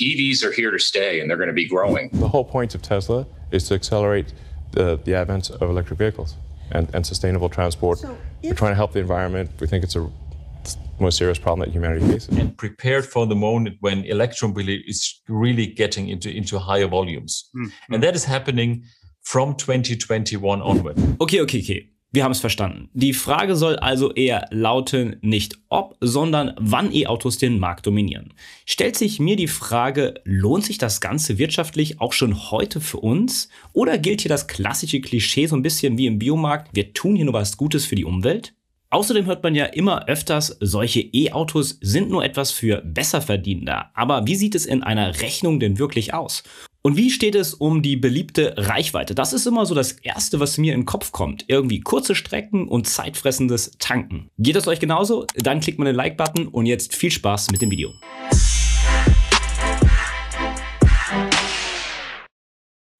EVs are here to stay and they're going to be growing. The whole point of Tesla is to accelerate the, the advent of electric vehicles and, and sustainable transport. So We're trying to help the environment. We think it's a it's the most serious problem that humanity faces. and prepared for the moment when electromobility is really getting into, into higher volumes. Hmm. And that is happening from 2021 onward. Okay, okay, okay. Wir haben es verstanden. Die Frage soll also eher lauten, nicht ob, sondern wann E-Autos den Markt dominieren. Stellt sich mir die Frage, lohnt sich das Ganze wirtschaftlich auch schon heute für uns? Oder gilt hier das klassische Klischee so ein bisschen wie im Biomarkt, wir tun hier nur was Gutes für die Umwelt? Außerdem hört man ja immer öfters, solche E-Autos sind nur etwas für Besserverdienender. Aber wie sieht es in einer Rechnung denn wirklich aus? Und wie steht es um die beliebte Reichweite? Das ist immer so das Erste, was mir in den Kopf kommt. Irgendwie kurze Strecken und zeitfressendes Tanken. Geht es euch genauso? Dann klickt mal den Like-Button und jetzt viel Spaß mit dem Video.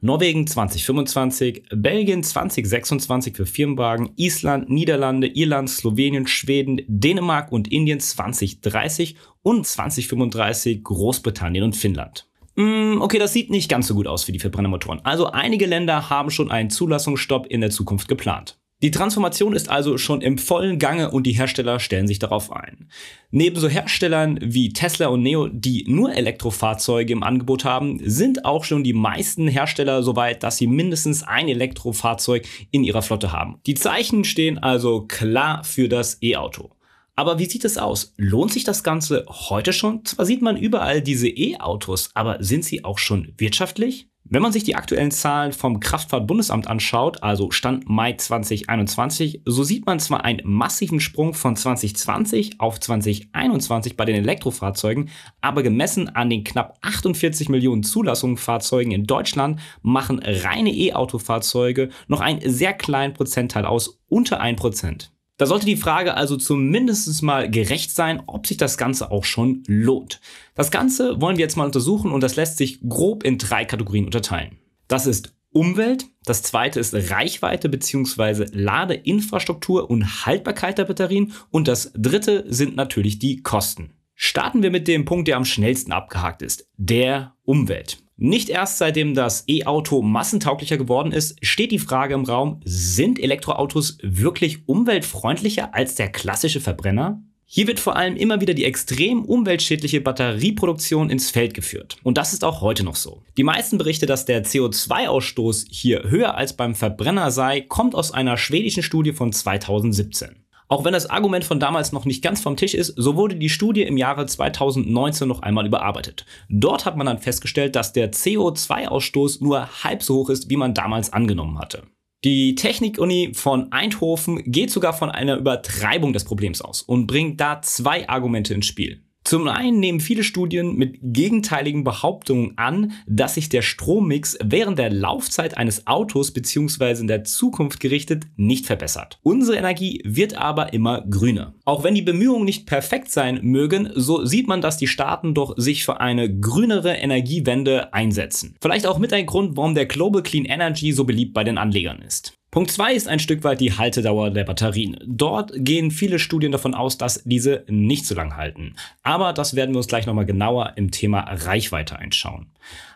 Norwegen 2025, Belgien 2026 für Firmenwagen, Island, Niederlande, Irland, Slowenien, Schweden, Dänemark und Indien 2030 und 2035 Großbritannien und Finnland. Mm, Okay, das sieht nicht ganz so gut aus für die Verbrennermotoren. Also einige Länder haben schon einen Zulassungsstopp in der Zukunft geplant. Die Transformation ist also schon im vollen Gange und die Hersteller stellen sich darauf ein. Neben so Herstellern wie Tesla und Neo, die nur Elektrofahrzeuge im Angebot haben, sind auch schon die meisten Hersteller so weit, dass sie mindestens ein Elektrofahrzeug in ihrer Flotte haben. Die Zeichen stehen also klar für das E-Auto. Aber wie sieht es aus? Lohnt sich das Ganze heute schon? Zwar sieht man überall diese E-Autos, aber sind sie auch schon wirtschaftlich? Wenn man sich die aktuellen Zahlen vom Kraftfahrtbundesamt anschaut, also Stand Mai 2021, so sieht man zwar einen massiven Sprung von 2020 auf 2021 bei den Elektrofahrzeugen, aber gemessen an den knapp 48 Millionen Zulassungen Fahrzeugen in Deutschland machen reine E-Autofahrzeuge noch einen sehr kleinen Prozentteil aus, unter 1%. Da sollte die Frage also zumindest mal gerecht sein, ob sich das Ganze auch schon lohnt. Das Ganze wollen wir jetzt mal untersuchen und das lässt sich grob in drei Kategorien unterteilen. Das ist Umwelt, das zweite ist Reichweite bzw. Ladeinfrastruktur und Haltbarkeit der Batterien und das dritte sind natürlich die Kosten. Starten wir mit dem Punkt, der am schnellsten abgehakt ist, der Umwelt. Nicht erst seitdem das E-Auto massentauglicher geworden ist, steht die Frage im Raum, sind Elektroautos wirklich umweltfreundlicher als der klassische Verbrenner? Hier wird vor allem immer wieder die extrem umweltschädliche Batterieproduktion ins Feld geführt. Und das ist auch heute noch so. Die meisten Berichte, dass der CO2-Ausstoß hier höher als beim Verbrenner sei, kommt aus einer schwedischen Studie von 2017. Auch wenn das Argument von damals noch nicht ganz vom Tisch ist, so wurde die Studie im Jahre 2019 noch einmal überarbeitet. Dort hat man dann festgestellt, dass der CO2-Ausstoß nur halb so hoch ist, wie man damals angenommen hatte. Die Technikuni von Eindhoven geht sogar von einer Übertreibung des Problems aus und bringt da zwei Argumente ins Spiel. Zum einen nehmen viele Studien mit gegenteiligen Behauptungen an, dass sich der Strommix während der Laufzeit eines Autos bzw. in der Zukunft gerichtet nicht verbessert. Unsere Energie wird aber immer grüner. Auch wenn die Bemühungen nicht perfekt sein mögen, so sieht man, dass die Staaten doch sich für eine grünere Energiewende einsetzen. Vielleicht auch mit ein Grund, warum der Global Clean Energy so beliebt bei den Anlegern ist. Punkt 2 ist ein Stück weit die Haltedauer der Batterien. Dort gehen viele Studien davon aus, dass diese nicht so lang halten. Aber das werden wir uns gleich nochmal genauer im Thema Reichweite einschauen.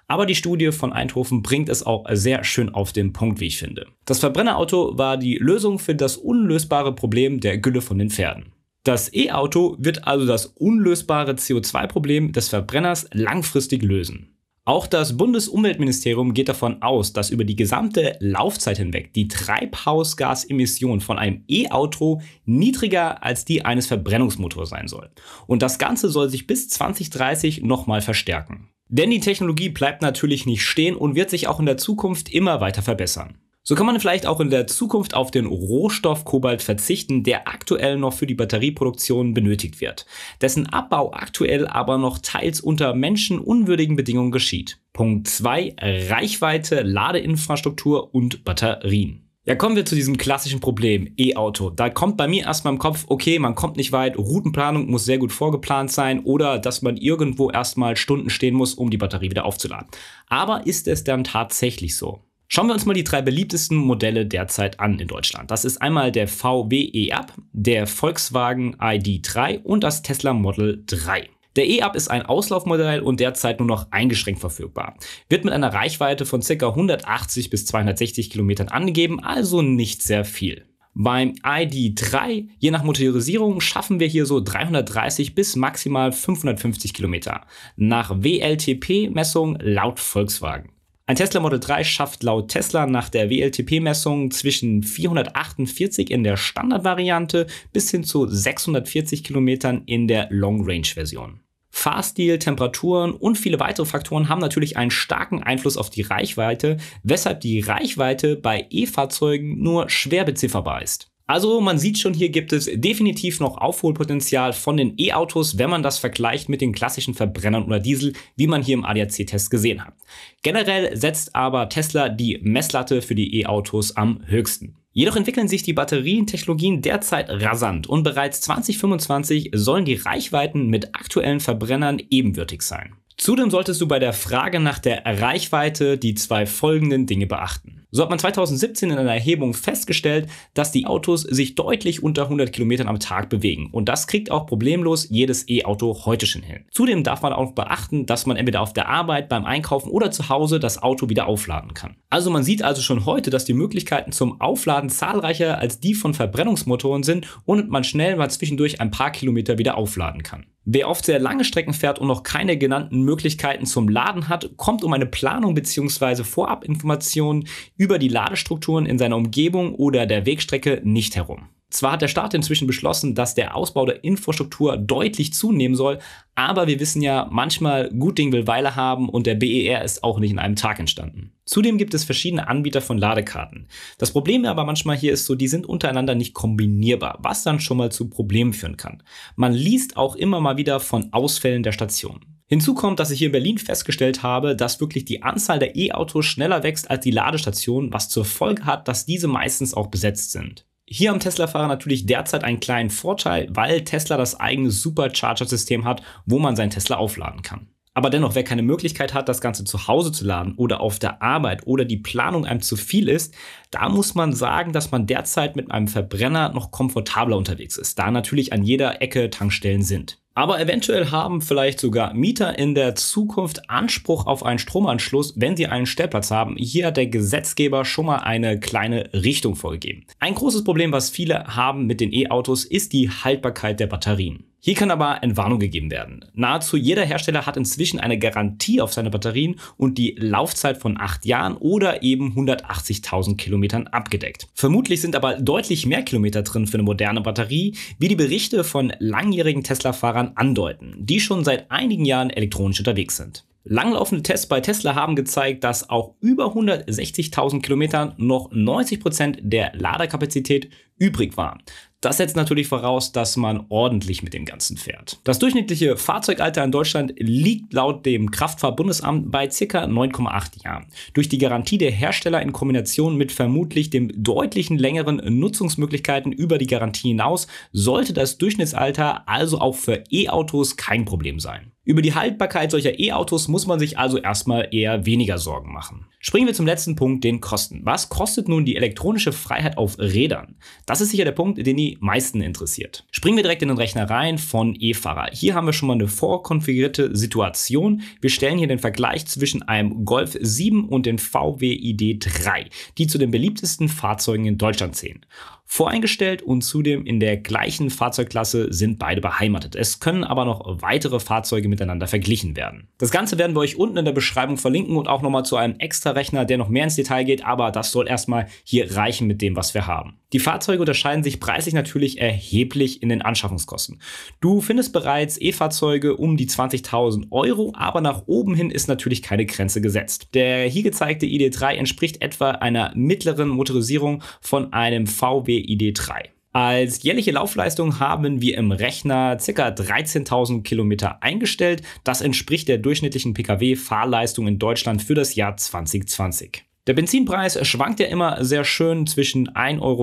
Aber die Studie von Eindhoven bringt es auch sehr schön auf den Punkt, wie ich finde. Das Verbrennerauto war die Lösung für das unlösbare Problem der Gülle von den Pferden. Das E-Auto wird also das unlösbare CO2-Problem des Verbrenners langfristig lösen. Auch das Bundesumweltministerium geht davon aus, dass über die gesamte Laufzeit hinweg die Treibhausgasemission von einem E-Auto niedriger als die eines Verbrennungsmotors sein soll. Und das Ganze soll sich bis 2030 nochmal verstärken. Denn die Technologie bleibt natürlich nicht stehen und wird sich auch in der Zukunft immer weiter verbessern. So kann man vielleicht auch in der Zukunft auf den Rohstoff Kobalt verzichten, der aktuell noch für die Batterieproduktion benötigt wird, dessen Abbau aktuell aber noch teils unter menschenunwürdigen Bedingungen geschieht. Punkt 2 Reichweite, Ladeinfrastruktur und Batterien. Ja, kommen wir zu diesem klassischen Problem, E-Auto. Da kommt bei mir erstmal im Kopf, okay, man kommt nicht weit, Routenplanung muss sehr gut vorgeplant sein oder dass man irgendwo erstmal Stunden stehen muss, um die Batterie wieder aufzuladen. Aber ist es dann tatsächlich so? Schauen wir uns mal die drei beliebtesten Modelle derzeit an in Deutschland. Das ist einmal der VW E-Up, der Volkswagen ID3 und das Tesla Model 3. Der E-Up ist ein Auslaufmodell und derzeit nur noch eingeschränkt verfügbar. Wird mit einer Reichweite von ca. 180 bis 260 Kilometern angegeben, also nicht sehr viel. Beim ID3, je nach Motorisierung, schaffen wir hier so 330 bis maximal 550 Kilometer. Nach WLTP-Messung laut Volkswagen. Ein Tesla Model 3 schafft laut Tesla nach der WLTP-Messung zwischen 448 in der Standardvariante bis hin zu 640 Kilometern in der Long-Range-Version. Fahrstil, Temperaturen und viele weitere Faktoren haben natürlich einen starken Einfluss auf die Reichweite, weshalb die Reichweite bei E-Fahrzeugen nur schwer bezifferbar ist. Also man sieht schon, hier gibt es definitiv noch Aufholpotenzial von den E-Autos, wenn man das vergleicht mit den klassischen Verbrennern oder Diesel, wie man hier im ADAC-Test gesehen hat. Generell setzt aber Tesla die Messlatte für die E-Autos am höchsten. Jedoch entwickeln sich die Batterientechnologien derzeit rasant und bereits 2025 sollen die Reichweiten mit aktuellen Verbrennern ebenwürdig sein. Zudem solltest du bei der Frage nach der Reichweite die zwei folgenden Dinge beachten. So hat man 2017 in einer Erhebung festgestellt, dass die Autos sich deutlich unter 100 Kilometern am Tag bewegen. Und das kriegt auch problemlos jedes E-Auto heute schon hin. Zudem darf man auch beachten, dass man entweder auf der Arbeit, beim Einkaufen oder zu Hause das Auto wieder aufladen kann. Also man sieht also schon heute, dass die Möglichkeiten zum Aufladen zahlreicher als die von Verbrennungsmotoren sind und man schnell mal zwischendurch ein paar Kilometer wieder aufladen kann. Wer oft sehr lange Strecken fährt und noch keine genannten Möglichkeiten zum Laden hat, kommt um eine Planung bzw. Vorabinformationen über die Ladestrukturen in seiner Umgebung oder der Wegstrecke nicht herum. Zwar hat der Staat inzwischen beschlossen, dass der Ausbau der Infrastruktur deutlich zunehmen soll, aber wir wissen ja, manchmal gut Ding will Weile haben und der BER ist auch nicht in einem Tag entstanden. Zudem gibt es verschiedene Anbieter von Ladekarten. Das Problem aber manchmal hier ist so, die sind untereinander nicht kombinierbar, was dann schon mal zu Problemen führen kann. Man liest auch immer mal wieder von Ausfällen der Station. Hinzu kommt, dass ich hier in Berlin festgestellt habe, dass wirklich die Anzahl der E-Autos schneller wächst als die Ladestationen, was zur Folge hat, dass diese meistens auch besetzt sind. Hier am Tesla-Fahrer natürlich derzeit einen kleinen Vorteil, weil Tesla das eigene Supercharger-System hat, wo man seinen Tesla aufladen kann. Aber dennoch, wer keine Möglichkeit hat, das Ganze zu Hause zu laden oder auf der Arbeit oder die Planung einem zu viel ist, da muss man sagen, dass man derzeit mit einem Verbrenner noch komfortabler unterwegs ist, da natürlich an jeder Ecke Tankstellen sind. Aber eventuell haben vielleicht sogar Mieter in der Zukunft Anspruch auf einen Stromanschluss, wenn sie einen Stellplatz haben. Hier hat der Gesetzgeber schon mal eine kleine Richtung vorgegeben. Ein großes Problem, was viele haben mit den E-Autos, ist die Haltbarkeit der Batterien. Hier kann aber Entwarnung gegeben werden. Nahezu jeder Hersteller hat inzwischen eine Garantie auf seine Batterien und die Laufzeit von 8 Jahren oder eben 180.000 Kilometern abgedeckt. Vermutlich sind aber deutlich mehr Kilometer drin für eine moderne Batterie, wie die Berichte von langjährigen Tesla-Fahrern andeuten, die schon seit einigen Jahren elektronisch unterwegs sind. Langlaufende Tests bei Tesla haben gezeigt, dass auch über 160.000 Kilometern noch 90 Prozent der Ladekapazität übrig war. Das setzt natürlich voraus, dass man ordentlich mit dem Ganzen fährt. Das durchschnittliche Fahrzeugalter in Deutschland liegt laut dem Kraftfahrtbundesamt bei ca. 9,8 Jahren. Durch die Garantie der Hersteller in Kombination mit vermutlich dem deutlichen längeren Nutzungsmöglichkeiten über die Garantie hinaus sollte das Durchschnittsalter also auch für E-Autos kein Problem sein. Über die Haltbarkeit solcher E-Autos muss man sich also erstmal eher weniger Sorgen machen. Springen wir zum letzten Punkt, den Kosten. Was kostet nun die elektronische Freiheit auf Rädern? Das ist sicher der Punkt, den die meisten interessiert. Springen wir direkt in den Rechner rein von E-Fahrer. Hier haben wir schon mal eine vorkonfigurierte Situation. Wir stellen hier den Vergleich zwischen einem Golf 7 und dem VW ID3, die zu den beliebtesten Fahrzeugen in Deutschland zählen voreingestellt und zudem in der gleichen Fahrzeugklasse sind beide beheimatet. Es können aber noch weitere Fahrzeuge miteinander verglichen werden. Das Ganze werden wir euch unten in der Beschreibung verlinken und auch nochmal zu einem extra Rechner, der noch mehr ins Detail geht, aber das soll erstmal hier reichen mit dem, was wir haben. Die Fahrzeuge unterscheiden sich preislich natürlich erheblich in den Anschaffungskosten. Du findest bereits E-Fahrzeuge um die 20.000 Euro, aber nach oben hin ist natürlich keine Grenze gesetzt. Der hier gezeigte ID3 entspricht etwa einer mittleren Motorisierung von einem VW ID3. Als jährliche Laufleistung haben wir im Rechner ca. 13.000 Kilometer eingestellt. Das entspricht der durchschnittlichen Pkw-Fahrleistung in Deutschland für das Jahr 2020. Der Benzinpreis schwankt ja immer sehr schön zwischen 1,50 Euro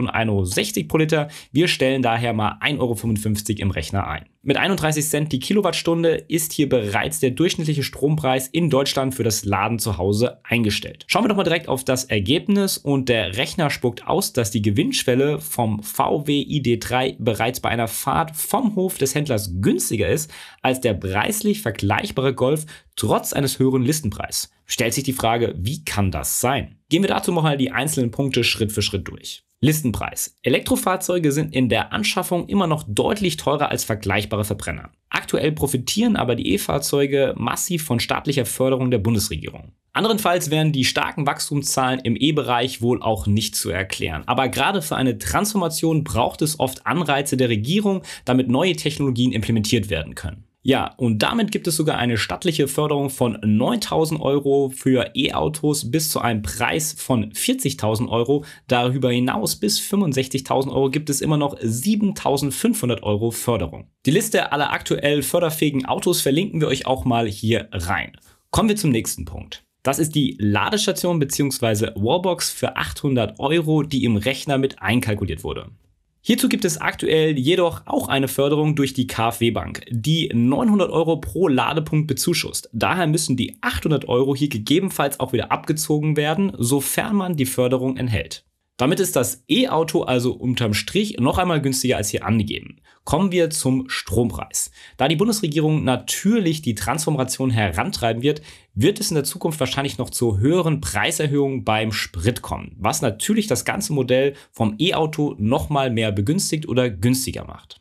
und 1,60 Euro pro Liter. Wir stellen daher mal 1,55 Euro im Rechner ein. Mit 31 Cent die Kilowattstunde ist hier bereits der durchschnittliche Strompreis in Deutschland für das Laden zu Hause eingestellt. Schauen wir doch mal direkt auf das Ergebnis und der Rechner spuckt aus, dass die Gewinnschwelle vom VW ID3 bereits bei einer Fahrt vom Hof des Händlers günstiger ist als der preislich vergleichbare Golf trotz eines höheren Listenpreis. Stellt sich die Frage, wie kann das sein? Gehen wir dazu mal die einzelnen Punkte Schritt für Schritt durch. Listenpreis. Elektrofahrzeuge sind in der Anschaffung immer noch deutlich teurer als vergleichbare Verbrenner. Aktuell profitieren aber die E-Fahrzeuge massiv von staatlicher Förderung der Bundesregierung. Anderenfalls wären die starken Wachstumszahlen im E-Bereich wohl auch nicht zu erklären. Aber gerade für eine Transformation braucht es oft Anreize der Regierung, damit neue Technologien implementiert werden können. Ja, und damit gibt es sogar eine stattliche Förderung von 9000 Euro für E-Autos bis zu einem Preis von 40.000 Euro. Darüber hinaus bis 65.000 Euro gibt es immer noch 7.500 Euro Förderung. Die Liste aller aktuell förderfähigen Autos verlinken wir euch auch mal hier rein. Kommen wir zum nächsten Punkt. Das ist die Ladestation bzw. Wallbox für 800 Euro, die im Rechner mit einkalkuliert wurde. Hierzu gibt es aktuell jedoch auch eine Förderung durch die KfW Bank, die 900 Euro pro Ladepunkt bezuschusst. Daher müssen die 800 Euro hier gegebenenfalls auch wieder abgezogen werden, sofern man die Förderung enthält. Damit ist das E-Auto also unterm Strich noch einmal günstiger als hier angegeben. Kommen wir zum Strompreis. Da die Bundesregierung natürlich die Transformation herantreiben wird, wird es in der Zukunft wahrscheinlich noch zu höheren Preiserhöhungen beim Sprit kommen, was natürlich das ganze Modell vom E-Auto noch mal mehr begünstigt oder günstiger macht.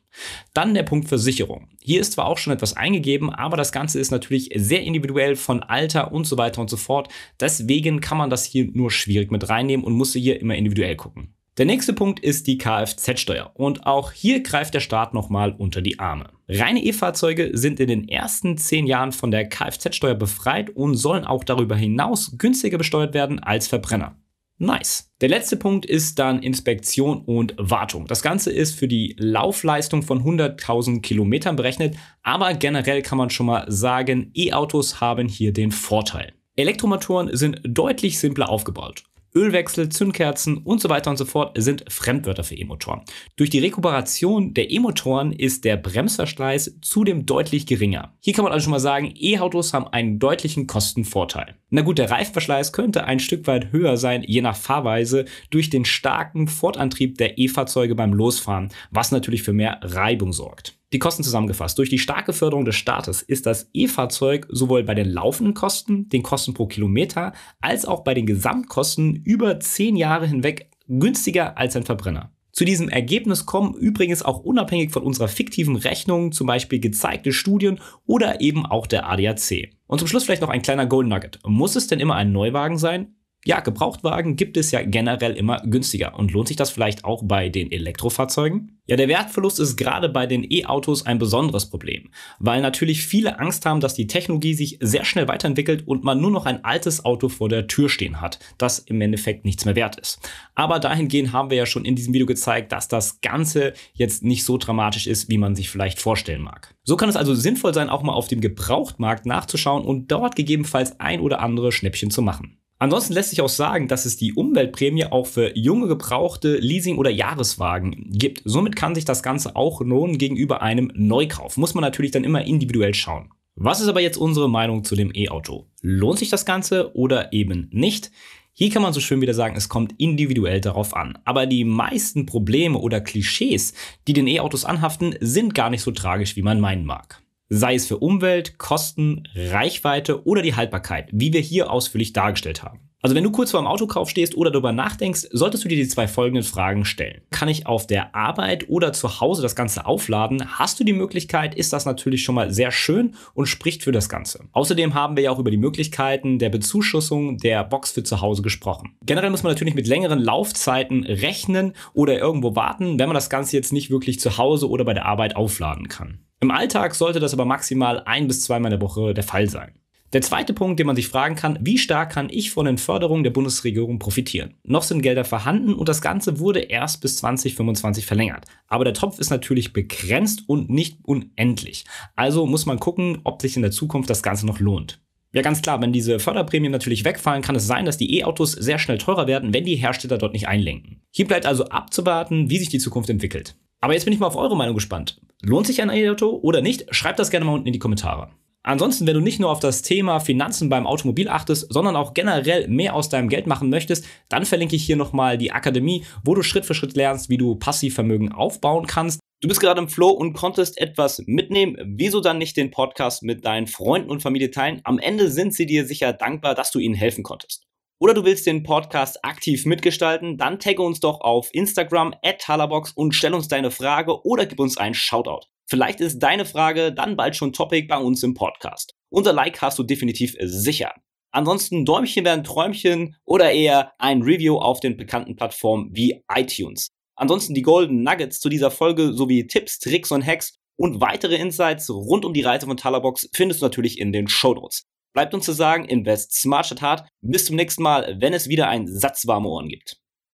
Dann der Punkt Versicherung. Hier ist zwar auch schon etwas eingegeben, aber das Ganze ist natürlich sehr individuell von Alter und so weiter und so fort. Deswegen kann man das hier nur schwierig mit reinnehmen und muss hier immer individuell gucken. Der nächste Punkt ist die Kfz-Steuer und auch hier greift der Staat nochmal unter die Arme. Reine E-Fahrzeuge sind in den ersten zehn Jahren von der Kfz-Steuer befreit und sollen auch darüber hinaus günstiger besteuert werden als Verbrenner. Nice. Der letzte Punkt ist dann Inspektion und Wartung. Das Ganze ist für die Laufleistung von 100.000 Kilometern berechnet, aber generell kann man schon mal sagen, E-Autos haben hier den Vorteil. Elektromotoren sind deutlich simpler aufgebaut. Ölwechsel, Zündkerzen und so weiter und so fort sind Fremdwörter für E-Motoren. Durch die Rekuperation der E-Motoren ist der Bremsverschleiß zudem deutlich geringer. Hier kann man also schon mal sagen, E-Autos haben einen deutlichen Kostenvorteil. Na gut, der Reifenverschleiß könnte ein Stück weit höher sein, je nach Fahrweise, durch den starken Fortantrieb der E-Fahrzeuge beim Losfahren, was natürlich für mehr Reibung sorgt. Die Kosten zusammengefasst. Durch die starke Förderung des Staates ist das E-Fahrzeug sowohl bei den laufenden Kosten, den Kosten pro Kilometer, als auch bei den Gesamtkosten über zehn Jahre hinweg günstiger als ein Verbrenner. Zu diesem Ergebnis kommen übrigens auch unabhängig von unserer fiktiven Rechnung zum Beispiel gezeigte Studien oder eben auch der ADAC. Und zum Schluss vielleicht noch ein kleiner Golden Nugget. Muss es denn immer ein Neuwagen sein? Ja, Gebrauchtwagen gibt es ja generell immer günstiger. Und lohnt sich das vielleicht auch bei den Elektrofahrzeugen? Ja, der Wertverlust ist gerade bei den E-Autos ein besonderes Problem, weil natürlich viele Angst haben, dass die Technologie sich sehr schnell weiterentwickelt und man nur noch ein altes Auto vor der Tür stehen hat, das im Endeffekt nichts mehr wert ist. Aber dahingehend haben wir ja schon in diesem Video gezeigt, dass das Ganze jetzt nicht so dramatisch ist, wie man sich vielleicht vorstellen mag. So kann es also sinnvoll sein, auch mal auf dem Gebrauchtmarkt nachzuschauen und dort gegebenenfalls ein oder andere Schnäppchen zu machen. Ansonsten lässt sich auch sagen, dass es die Umweltprämie auch für junge gebrauchte Leasing- oder Jahreswagen gibt. Somit kann sich das Ganze auch lohnen gegenüber einem Neukauf. Muss man natürlich dann immer individuell schauen. Was ist aber jetzt unsere Meinung zu dem E-Auto? Lohnt sich das Ganze oder eben nicht? Hier kann man so schön wieder sagen, es kommt individuell darauf an. Aber die meisten Probleme oder Klischees, die den E-Autos anhaften, sind gar nicht so tragisch, wie man meinen mag sei es für Umwelt, Kosten, Reichweite oder die Haltbarkeit, wie wir hier ausführlich dargestellt haben. Also wenn du kurz vor dem Autokauf stehst oder darüber nachdenkst, solltest du dir die zwei folgenden Fragen stellen. Kann ich auf der Arbeit oder zu Hause das Ganze aufladen? Hast du die Möglichkeit, ist das natürlich schon mal sehr schön und spricht für das Ganze. Außerdem haben wir ja auch über die Möglichkeiten der Bezuschussung der Box für zu Hause gesprochen. Generell muss man natürlich mit längeren Laufzeiten rechnen oder irgendwo warten, wenn man das Ganze jetzt nicht wirklich zu Hause oder bei der Arbeit aufladen kann. Im Alltag sollte das aber maximal ein bis zweimal in der Woche der Fall sein. Der zweite Punkt, den man sich fragen kann, wie stark kann ich von den Förderungen der Bundesregierung profitieren? Noch sind Gelder vorhanden und das Ganze wurde erst bis 2025 verlängert. Aber der Topf ist natürlich begrenzt und nicht unendlich. Also muss man gucken, ob sich in der Zukunft das Ganze noch lohnt. Ja, ganz klar, wenn diese Förderprämien natürlich wegfallen, kann es sein, dass die E-Autos sehr schnell teurer werden, wenn die Hersteller dort nicht einlenken. Hier bleibt also abzuwarten, wie sich die Zukunft entwickelt. Aber jetzt bin ich mal auf eure Meinung gespannt. Lohnt sich ein E-Auto oder nicht? Schreib das gerne mal unten in die Kommentare. Ansonsten, wenn du nicht nur auf das Thema Finanzen beim Automobil achtest, sondern auch generell mehr aus deinem Geld machen möchtest, dann verlinke ich hier nochmal die Akademie, wo du Schritt für Schritt lernst, wie du Passivvermögen aufbauen kannst. Du bist gerade im Flow und konntest etwas mitnehmen. Wieso dann nicht den Podcast mit deinen Freunden und Familie teilen? Am Ende sind sie dir sicher dankbar, dass du ihnen helfen konntest. Oder du willst den Podcast aktiv mitgestalten, dann tagge uns doch auf Instagram at Talabox und stell uns deine Frage oder gib uns einen Shoutout. Vielleicht ist deine Frage dann bald schon Topic bei uns im Podcast. Unser Like hast du definitiv sicher. Ansonsten Däumchen werden Träumchen oder eher ein Review auf den bekannten Plattformen wie iTunes. Ansonsten die Golden Nuggets zu dieser Folge sowie Tipps, Tricks und Hacks und weitere Insights rund um die Reise von Talabox findest du natürlich in den Show Notes. Bleibt uns zu sagen, invest smart statt hart. Bis zum nächsten Mal, wenn es wieder ein Satz warme Ohren gibt.